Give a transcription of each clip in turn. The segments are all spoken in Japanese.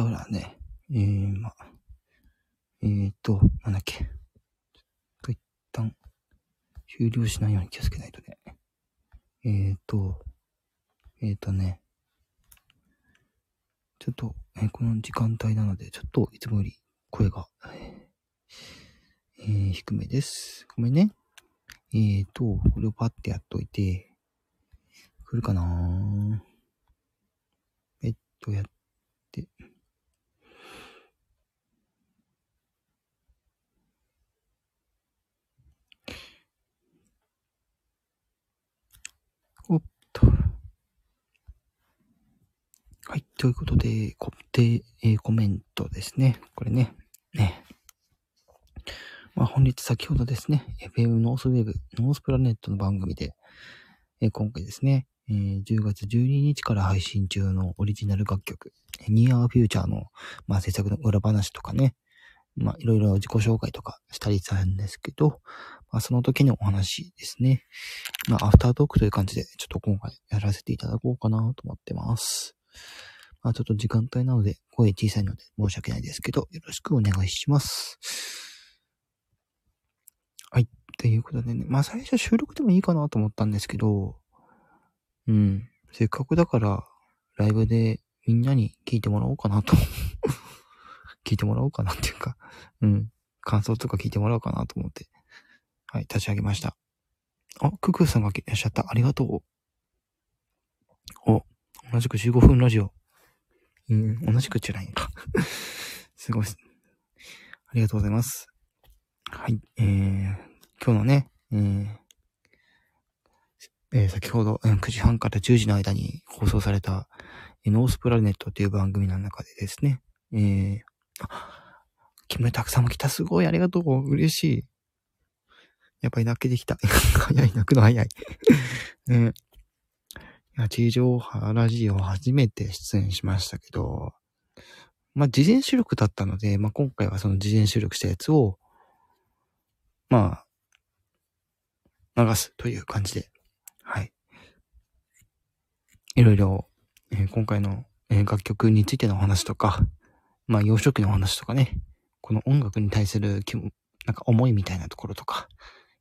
したらね、えー、ま、えーと、なんだっけ。一旦、終了しないように気をつけないとね。えーと、えーとね、ちょっと、えーこの時間帯なので、ちょっといつもより声が、えー低めです。ごめんね。えーと、これをパッてやっといて、来るかなえっと、やって。おっと。はい。ということで、固定、えーコメントですね。これね。ね。まあ、本日先ほどですね、FM ノースウェーブ、ノースプラネットの番組で、えー今回ですね、えー10月12日から配信中のオリジナル楽曲、Near Future の、まあ、制作の裏話とかね、まあ、いろいろ自己紹介とかしたりしたんですけど、まあ、その時のお話ですね。まあ、アフタートークという感じで、ちょっと今回やらせていただこうかなと思ってます。まあ、ちょっと時間帯なので、声小さいので申し訳ないですけど、よろしくお願いします。はい。ということでね、まあ最初収録でもいいかなと思ったんですけど、うん。せっかくだから、ライブでみんなに聞いてもらおうかなと。聞いてもらおうかなっていうか、うん。感想とか聞いてもらおうかなと思って、はい、立ち上げました。あ、ククーさんがいらっしゃった。ありがとう。お、同じく15分ラジオ。うん、同じくじゃないのか。すごい。ありがとうございます。はい、えー、今日のね、えーえー先ほど、うん9時半から10時の間に放送された、えノースプラネットっていう番組の中でですね、えー、あ、木村拓さんも来た。すごい、ありがとう。嬉しい。やっぱり泣けてきた。早い、泣くの早い。ね、いや、地上波ラジオ初めて出演しましたけど、まあ、事前収録だったので、まあ、今回はその事前収録したやつを、まあ、流すという感じで、はい。いろいろ、えー今回の、えー楽曲についてのお話とか、まあ、幼少期のお話とかね、この音楽に対する気も、なんか思いみたいなところとか、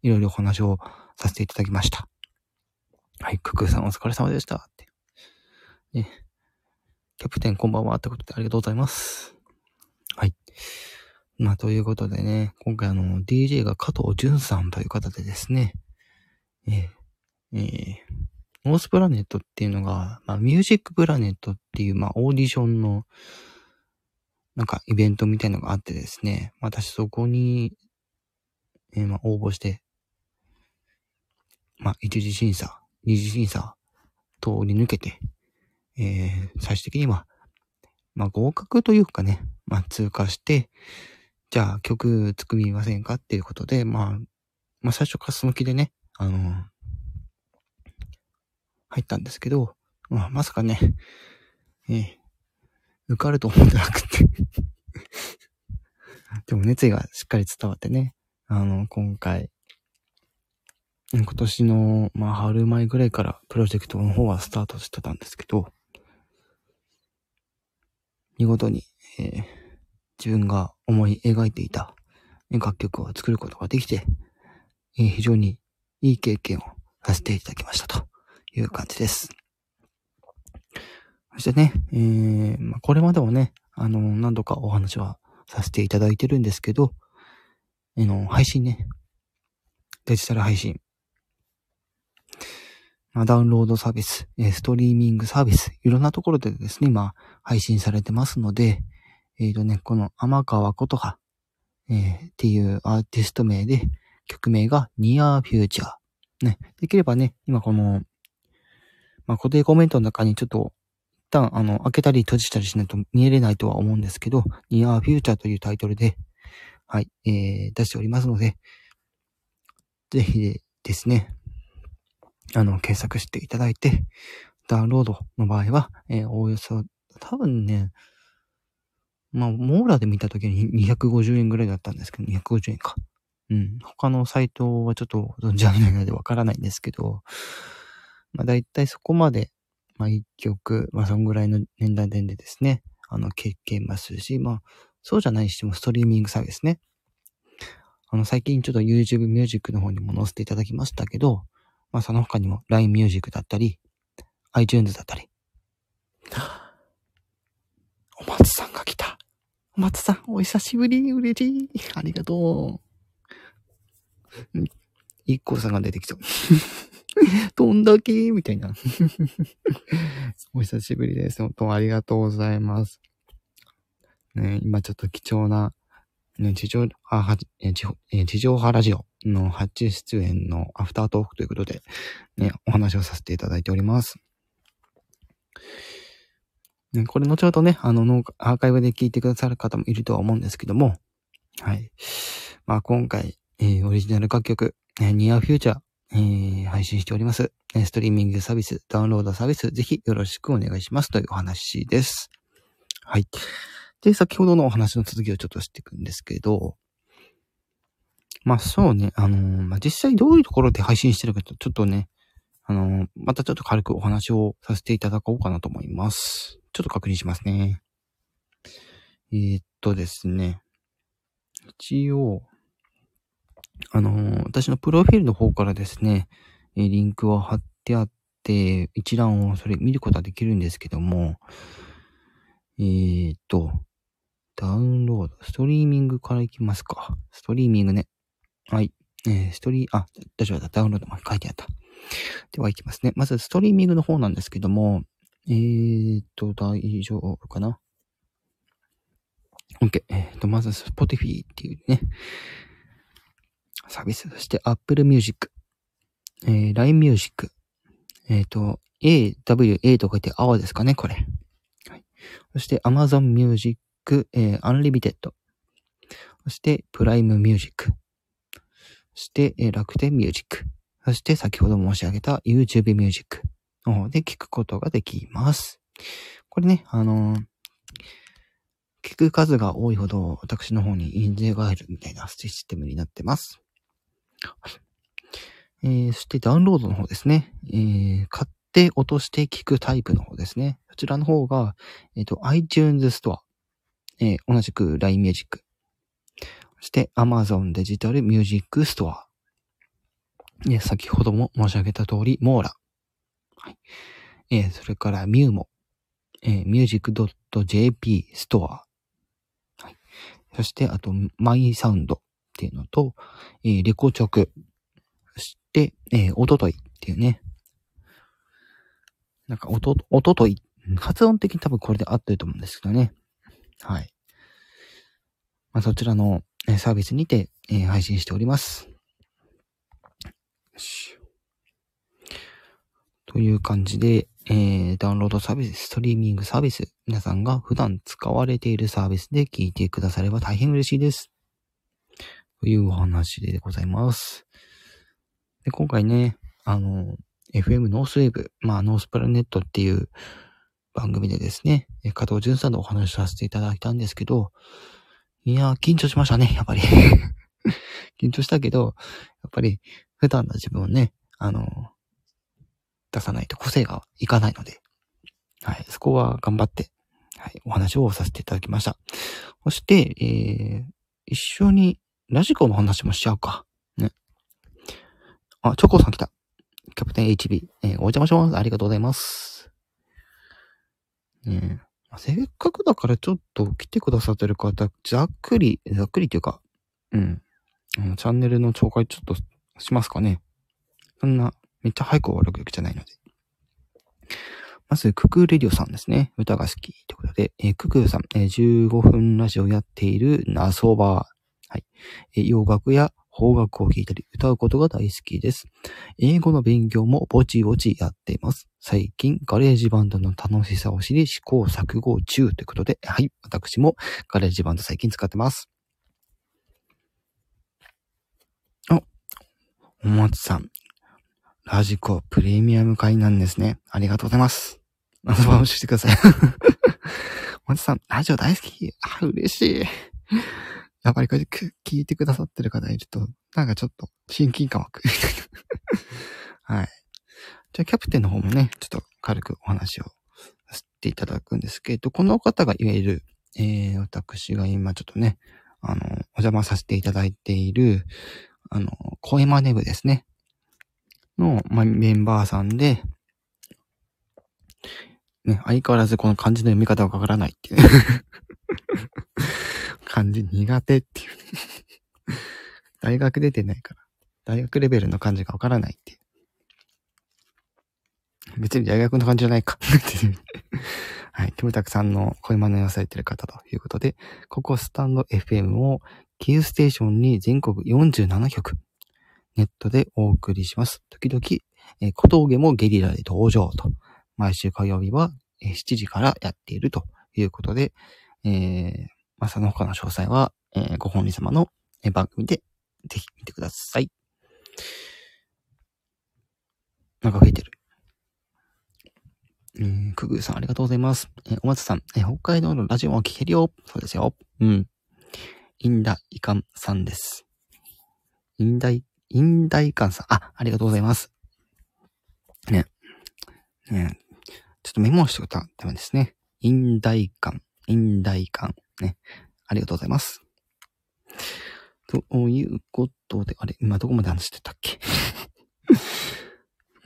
いろいろお話をさせていただきました。はい、ククーさんお疲れ様でした。って。ね。キャプテンこんばんはってことでありがとうございます。はい。まあ、ということでね、今回あの、DJ が加藤淳さんという方でですね、えーえーノースプラネットっていうのが、まあ、ミュージックプラネットっていう、まあ、オーディションの、なんか、イベントみたいのがあってですね、私そこに、えーまあ、応募して、まあ、一次審査、二次審査、通り抜けて、えー最終的には、まあ、合格というかね、まあ、通過して、じゃあ曲作りませんかっていうことで、まあ、まあ、最初からその気でね、あの入ったんですけど、まあ、まさかね、えー受かると思ってなくて。でも熱意がしっかり伝わってね、あの、今回、今年の、まあ、春前ぐらいからプロジェクトの方はスタートしてたんですけど、見事に、えー自分が思い描いていた楽曲を作ることができて、えー非常にいい経験をさせていただきましたという感じです。そしてね、えーまあ、これまでもね、あの、何度かお話はさせていただいてるんですけど、あの、配信ね、デジタル配信、まあ、ダウンロードサービス、えストリーミングサービス、いろんなところでですね、今、配信されてますので、えっ、とね、この天川琴葉、えーっていうアーティスト名で、曲名が Near Future。ね、できればね、今この、まあ、固定コメントの中にちょっと、旦、あの、開けたり閉じたりしないと見えれないとは思うんですけど、Near Future というタイトルで、はい、えー、出しておりますので、ぜひですね、あの、検索していただいて、ダウンロードの場合は、えーおおよそ、多分ね、まあ、モーラで見た時に250円ぐらいだったんですけど、250円か。うん。他のサイトはちょっと存じ上げないのでわからないんですけど、まあ、だいたいそこまで、まあ、一曲、まあ、そんぐらいの年代でですね、あの、聞けますし、まあ、そうじゃないにしてもストリーミングサービスね。あの、最近ちょっと YouTube Music の方にも載せていただきましたけど、まあ、その他にも LINE Music だったり、iTunes だったり。お松さんが来た。お松さん、お久しぶり、嬉しい。ありがとう。一個さんが出てきた。どんだけ？みたいな。お久しぶりです。本当ありがとうございます。ね、今ちょっと貴重な、ね、地上、あ、は、え、地え地上波ラジオの初出演のアフタートークということで、ね、お話をさせていただいております。ね、これ後ほどね、あの、アーカイブで聞いてくださる方もいるとは思うんですけども、はい。まあ今回、えーオリジナル楽曲、え、ニアフューチャー、えー配信しております。ストリーミングサービス、ダウンロードサービス、ぜひよろしくお願いしますというお話です。はい。で、先ほどのお話の続きをちょっとしていくんですけど、まあそうね、あのーまあ実際どういうところで配信してるかと、ちょっとね、あのーまたちょっと軽くお話をさせていただこうかなと思います。ちょっと確認しますね。えーっとですね。一応、あの私のプロフィールの方からですね、えリンクを貼ってあって、一覧をそれ見ることはできるんですけども、えーっと、ダウンロード、ストリーミングからいきますか。ストリーミングね。はい。えー、ストリー、あ、大丈夫だ。ダウンロードまで書いてあった。では、いきますね。まず、ストリーミングの方なんですけども、えーっと、大丈夫かな ?OK。えーっと、まず、Spotify っていうね、サービス。そして、Apple Music。えー、LINE Music。えーっと、A、W、A と書いて、青ですかね、これ。はい。そして、Amazon Music、えー、Unlimited。そして、Prime Music。そして、えー楽天 Music。そして、先ほど申し上げた YouTube Music の方で聞くことができます。これね、あのー聞く数が多いほど、私の方に印税が入るみたいなシステムになってます。えー、そしてダウンロードの方ですね。えー、買って落として聞くタイプの方ですね。そちらの方が、えっ、と、iTunes Store、えー同じく LINE Music、そして Amazon デジタルミュージックストア、えー先ほども申し上げた通り、 mora、はい。えそれから mu-mo、えー、music.jp ストア、はい、そしてあと、 mysound っていうのと、えーレコチョク、そして、えー、 OTOTOY っていうね、なんか、おと、おととい、発音的に多分これで合ってると思うんですけどね。はい。まあ、そちらのえサービスにて、えー配信しております。よしという感じで、えーダウンロードサービス、ストリーミングサービス、皆さんが普段使われているサービスで聞いてくだされば大変嬉しいです。というお話でございます。で今回ね、あの、FM ノースウェーブ、まあ、ノースプラネットっていう番組でですね、加藤淳さんのお話しさせていただいたんですけど、いやー、緊張しましたね、やっぱり。緊張したけど、やっぱり普段の自分をね、あの、出さないと個性がいかないので、はい、そこは頑張って、はい、お話をさせていただきました。そして、えー、一緒にラジコの話もしちゃうか。ね。あ、チョコさん来た。キャプテン HB、えーお邪魔します。ありがとうございます。ねせっかくだからちょっと来てくださってる方、ざっくり、ざっくりっていうか、うん。あのチャンネルの紹介ちょっとしますかね。そんな、めっちゃ早く終わるわけじゃないので。まず、ククーレディオさんですね。歌が好きということで、えーククーさん、えー15分ラジオやっているナソバー。はい。洋楽や邦楽を聴いたり、歌うことが大好きです。英語の勉強もぼちぼちやっています。最近、 GarageBand の楽しさを知り、試行錯誤中ということで、はい。私も GarageBand 最近使ってます。あ、お松さん。ラジコプレミアム会員なんですね。ありがとうございます。あの、押してください。お 松さん、ラジオ大好き。あ、嬉しい。やっぱりこれ聞いてくださってる方いると、なんかちょっと親近感湧く。はい。じゃあ、キャプテンの方もね、ちょっと軽くお話をさせていただくんですけど、この方がいわゆる、えー、私が今ちょっとね、あの、お邪魔させていただいている、あの、声真似部ですね。の、まあ、メンバーさんで、ね、相変わらずこの漢字の読み方がわからないっていう。漢字苦手っていう大学出てないから、大学レベルの漢字がわからないっていう。別に大学の漢字じゃないか はい。キムタクさんの声真似をされてる方ということで、ここスタンド FM をキーステーションに全国47局、ネットでお送りします。時々、えー、小峠もゲリラで登場と。毎週火曜日はえ7時からやっているということで、えー、まあ、その他の詳細は、えー、ご本人様の番組でぜひ見てください。なんか増えてる。えー、くぐーさんありがとうございます。えー、お松さん、えー、北海道のラジオも聞けるよ。そうですよ。うん。インダイカンさんです。インダイ、インダイカンさん。あ、ありがとうございます。ね。ね。ちょっとメモしておいたためですね。インダイカン、インダイカン。ね。ありがとうございます。ということで、あれ、今どこまで話してたっけど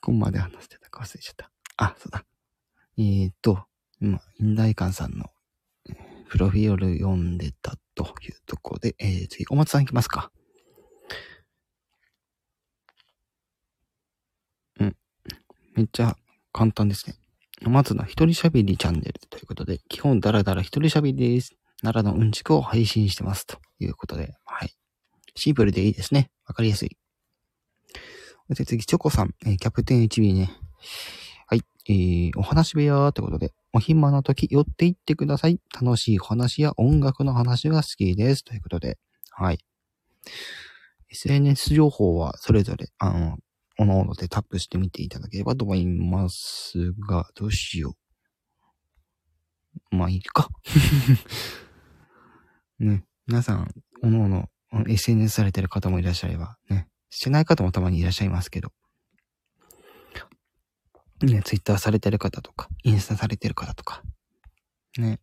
こまで話してたか忘れちゃった。あ、そうだ。えーと、今、インダイカンさんのプロフィール読んでたというところで、えー、次、お松さん行きますか。うん。めっちゃ簡単ですね。まずの一人喋りチャンネルということで、基本ダラダラ一人喋りです。奈良のうんちくを配信してますということで、はい。シンプルでいいですね。わかりやすい。で、次、チョコさん、えー、キャプテン HB ね。はい。えー、お話部屋ということで、お暇な時寄っていってください。楽しい話や音楽の話が好きです。ということで、はい。SNS 情報はそれぞれ、あの、おのおのでタップしてみていただければと思いますが、どうしよう。まあいいか。ね。皆さん、おのおの SNS されてる方もいらっしゃれば、ね。してない方もたまにいらっしゃいますけど。ね、ツイッターされてる方とか、インスタされてる方とか。ね。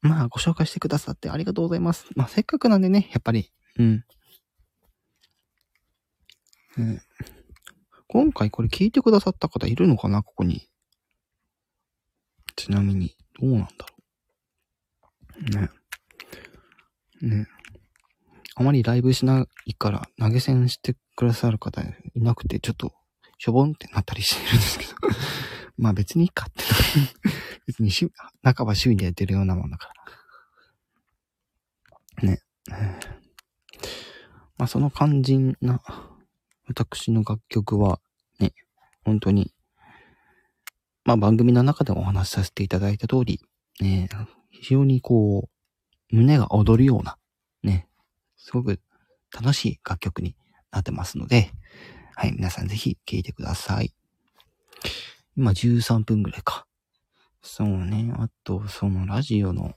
まあ、ご紹介してくださってありがとうございます。まあ、せっかくなんでね、やっぱり、うん。ね、今回これ聞いてくださった方いるのかな？ここに。ちなみに、どうなんだろう？ね。ね。あまりライブしないから投げ銭してくださる方いなくて、ちょっとしょぼんってなったりしてるんですけど。まあ別にいいかって。別に半ば趣味でやってるようなもんだから。ね。まあその肝心な私の楽曲はね、本当に、まあ番組の中でもお話しさせていただいた通り、ね、非常にこう、胸が躍るような、ね、すごく楽しい楽曲になってますので、はい、皆さんぜひ聴いてください。今13分ぐらいか。そうね、あと、そのラジオの、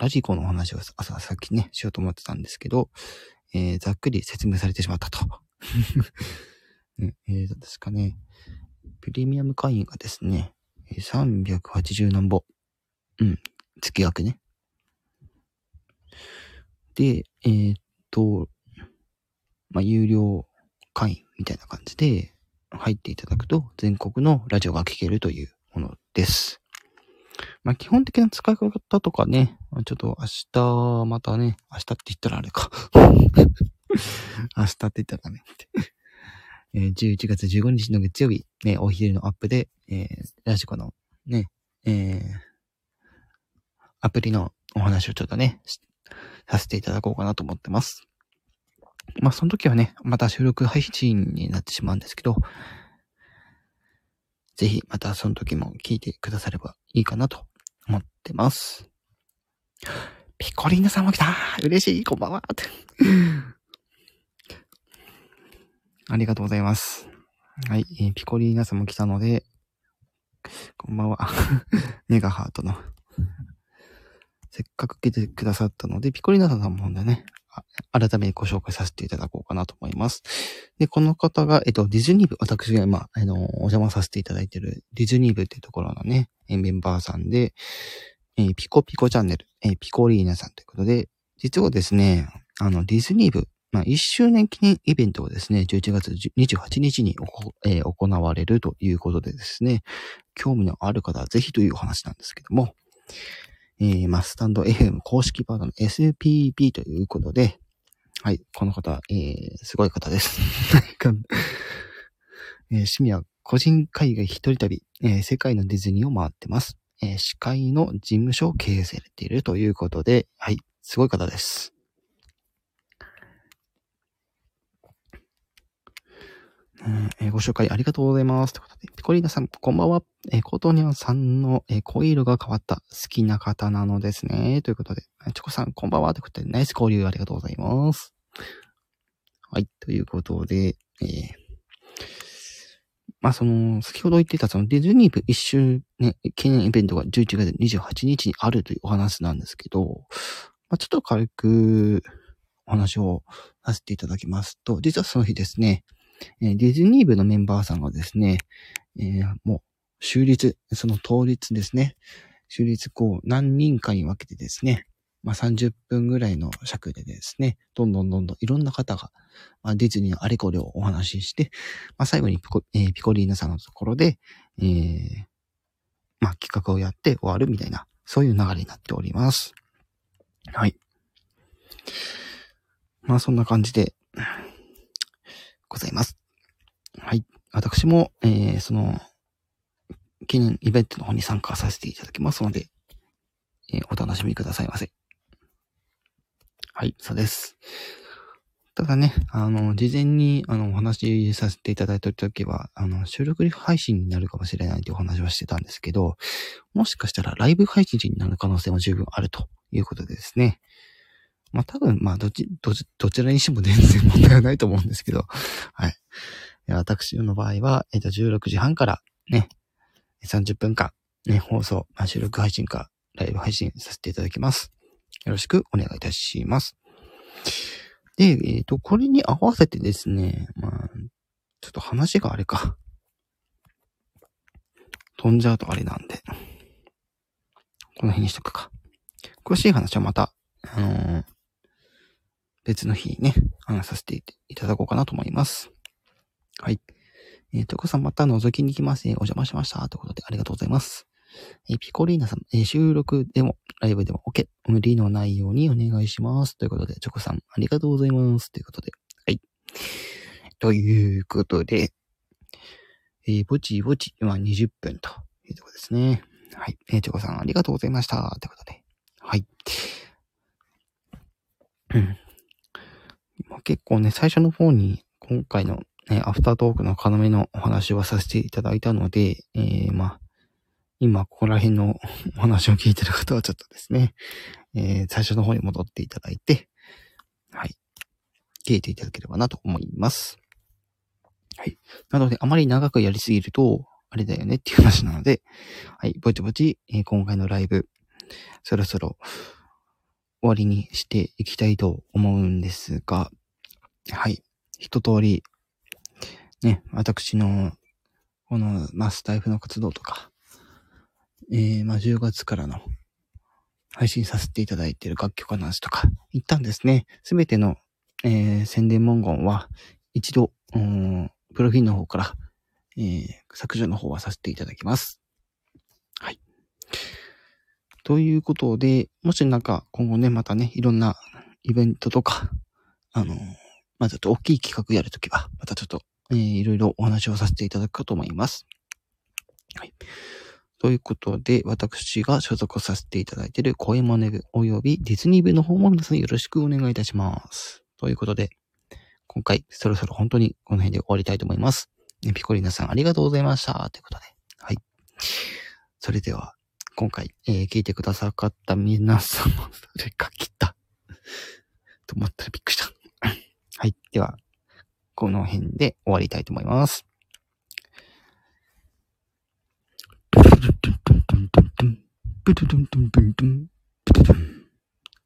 ラジコのお話を朝さっきね、しようと思ってたんですけど、えー、ざっくり説明されてしまったと。ね、えー、ですかね。プレミアム会員がですね、380何ぼ。うん。月額ね。で、えー、っと、まあ、有料会員みたいな感じで入っていただくと全国のラジオが聴けるというものです。まあ、基本的な使い方とかね、ちょっと明日、またね、明日って言ったらあれか。明日って言ったらね えー、11月15日の月曜日、ね、お昼のアップで、えー、ラジコのね、えー、アプリのお話をちょっとね、させていただこうかなと思ってます。まあ、その時はね、また収録配信になってしまうんですけど、ぜひまたその時も聞いてくださればいいかなと思ってます。ピコリーナさんも来た嬉しいこんばんはありがとうございます。はい、えー、ピコリーナさんも来たので、こんばんは。メガハートの。せっかく来てくださったので、ピコリーナさんもほんでね、改めてご紹介させていただこうかなと思います。で、この方が、えっと、ディズニー部、私が今、あの、お邪魔させていただいているディズニー部っていうところのね、メンバーさんで、えー、ピコピコチャンネル、えー、ピコリーナさんということで、実はですね、あの、ディズニー部、まあ、1周年記念イベントをですね、11月28日に、えー、行われるということでですね、興味のある方はぜひというお話なんですけども、えー、まあ、スタンド FM 公式パートの SPP ということで、はい、この方、えー、すごい方です。えー、趣味は個人海外一人旅、えー、世界のディズニーを回ってます。えー、司会の事務所を経営されているということで、はい、すごい方です。えー、ご紹介ありがとうございます。ということで、ピコリーナさん、こんばんは。えー、コートニャンさんの、えー、声色が変わった好きな方なのですね。ということで、チョコさん、こんばんは。ということで、ナイス交流ありがとうございます。はい、ということで、えー、まあ、その、先ほど言ってた、そのディズニー部一周ね、記念イベントが11月28日にあるというお話なんですけど、まあ、ちょっと軽くお話をさせていただきますと、実はその日ですね、えディズニー部のメンバーさんがですね、え、もう、終日、その当日ですね、終日こう、何人かに分けてですね、まあ、30分ぐらいの尺でですね、どんどんどんどんいろんな方が、まあ、ディズニーのあれこれをお話しして、まあ、最後にピコ,、えー、ピコリーナさんのところで、えー、まあ、企画をやって終わるみたいな、そういう流れになっております。はい。まあ、そんな感じで、ございます。はい。私も、えー、その、記念イベントの方に参加させていただきますので、えー、お楽しみくださいませ。はい、そうです。ただね、あの、事前に、あの、お話しさせていただいたときは、あの、収録配信になるかもしれないというお話はしてたんですけど、もしかしたらライブ配信になる可能性も十分あるということでですね。まあ多分、まあどち、どち、どちらにしても全然問題はないと思うんですけど、はい。私の場合は、えっと、16時半からね、30分間、ね、放送、まあ、収録配信か、ライブ配信させていただきます。よろしくお願いいたします。で、えっ、ー、と、これに合わせてですね、まあ、ちょっと話があれか。飛んじゃうとあれなんで、この辺にしとくか。詳しい話はまた、あのー、別の日にね、話させていただこうかなと思います。はい。えー、とこさんまた覗きに来ますね。お邪魔しました。ということでありがとうございます。えー、ピコリーナさん、えー、収録でも、ライブでも OK。無理のないようにお願いします。ということで、チョコさん、ありがとうございます。ということで、はい。ということで、えー、ぼちぼち、今20分というところですね。はい。えー、チョコさん、ありがとうございました。ということで、はい。結構ね、最初の方に今回の、ね、アフタートークの要のお話はさせていただいたので、えー、まあ、今ここら辺のお話を聞いてる方はちょっとですね、えー、最初の方に戻っていただいて、はい、聞いていただければなと思います。はい。なので、あまり長くやりすぎると、あれだよねっていう話なので、はい、ぼちぼち、えー、今回のライブ、そろそろ終わりにしていきたいと思うんですが、はい。一通り、ね、私の、この、まあ、スタイフの活動とか、えー、まあ、10月からの配信させていただいている楽曲の話とか、一旦ですね、すべての、えー、宣伝文言は、一度、プロフィールの方から、えー、削除の方はさせていただきます。はい。ということで、もしなんか今後ね、またね、いろんなイベントとか、あのまあ、ちょっと大きい企画やるときは、またちょっと、えー、いろいろお話をさせていただくかと思います。はい。ということで、私が所属させていただいている声真似部及びディズニー部の方も皆さんよろしくお願いいたします。ということで、今回そろそろ本当にこの辺で終わりたいと思います。ピコリーナさんありがとうございました。ということで、はい。それでは、今回、えー、聞いてくださった皆様、それか切った。と思ったらびっくりした。はい。では、この辺で終わりたいと思います。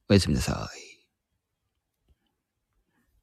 おやすみなさい。